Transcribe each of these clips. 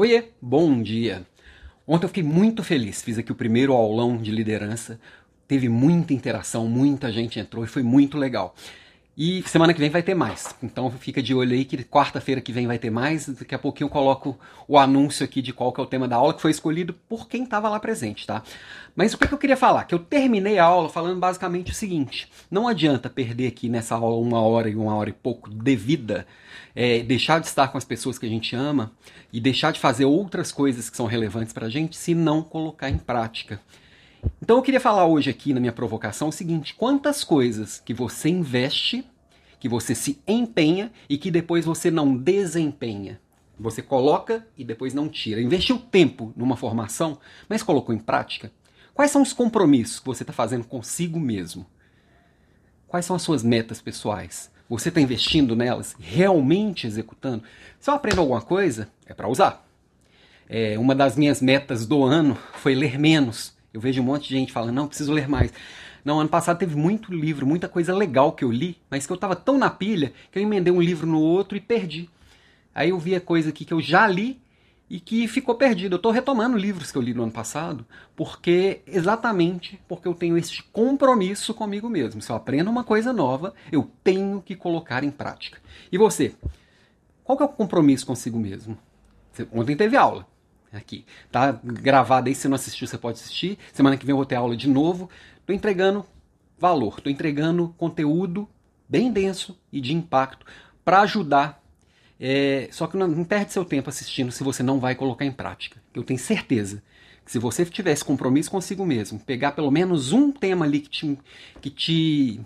Oiê, bom dia! Ontem eu fiquei muito feliz, fiz aqui o primeiro aulão de liderança, teve muita interação, muita gente entrou e foi muito legal. E semana que vem vai ter mais. Então fica de olho aí que quarta-feira que vem vai ter mais. Daqui a pouquinho eu coloco o anúncio aqui de qual que é o tema da aula que foi escolhido por quem estava lá presente, tá? Mas o que, que eu queria falar? Que eu terminei a aula falando basicamente o seguinte: não adianta perder aqui nessa aula uma hora e uma hora e pouco de vida, é, deixar de estar com as pessoas que a gente ama e deixar de fazer outras coisas que são relevantes para a gente se não colocar em prática. Então eu queria falar hoje aqui na minha provocação o seguinte: quantas coisas que você investe, que você se empenha e que depois você não desempenha. Você coloca e depois não tira. Investiu tempo numa formação, mas colocou em prática. Quais são os compromissos que você está fazendo consigo mesmo? Quais são as suas metas pessoais? Você está investindo nelas, realmente executando? Se eu aprendo alguma coisa, é para usar. É, uma das minhas metas do ano foi ler menos. Eu vejo um monte de gente falando, não, preciso ler mais. Não, ano passado teve muito livro, muita coisa legal que eu li, mas que eu estava tão na pilha que eu emendei um livro no outro e perdi. Aí eu vi a coisa aqui que eu já li e que ficou perdido. Eu estou retomando livros que eu li no ano passado, porque exatamente porque eu tenho esse compromisso comigo mesmo. Se eu aprendo uma coisa nova, eu tenho que colocar em prática. E você? Qual que é o compromisso consigo mesmo? Ontem teve aula aqui. Tá gravado aí, se não assistiu, você pode assistir. Semana que vem eu vou ter aula de novo. Tô entregando valor, tô entregando conteúdo bem denso e de impacto para ajudar. É, só que não, perde seu tempo assistindo se você não vai colocar em prática. Eu tenho certeza que se você tivesse compromisso consigo mesmo, pegar pelo menos um tema ali que te, que te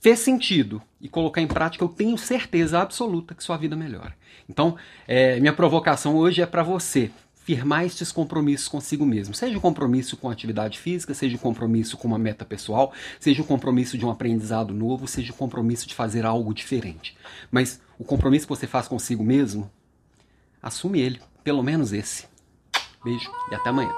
fez sentido e colocar em prática, eu tenho certeza absoluta que sua vida melhora. Então, é, minha provocação hoje é para você firmar estes compromissos consigo mesmo. Seja um compromisso com atividade física, seja um compromisso com uma meta pessoal, seja um compromisso de um aprendizado novo, seja um compromisso de fazer algo diferente. Mas o compromisso que você faz consigo mesmo, assume ele, pelo menos esse. Beijo e até amanhã.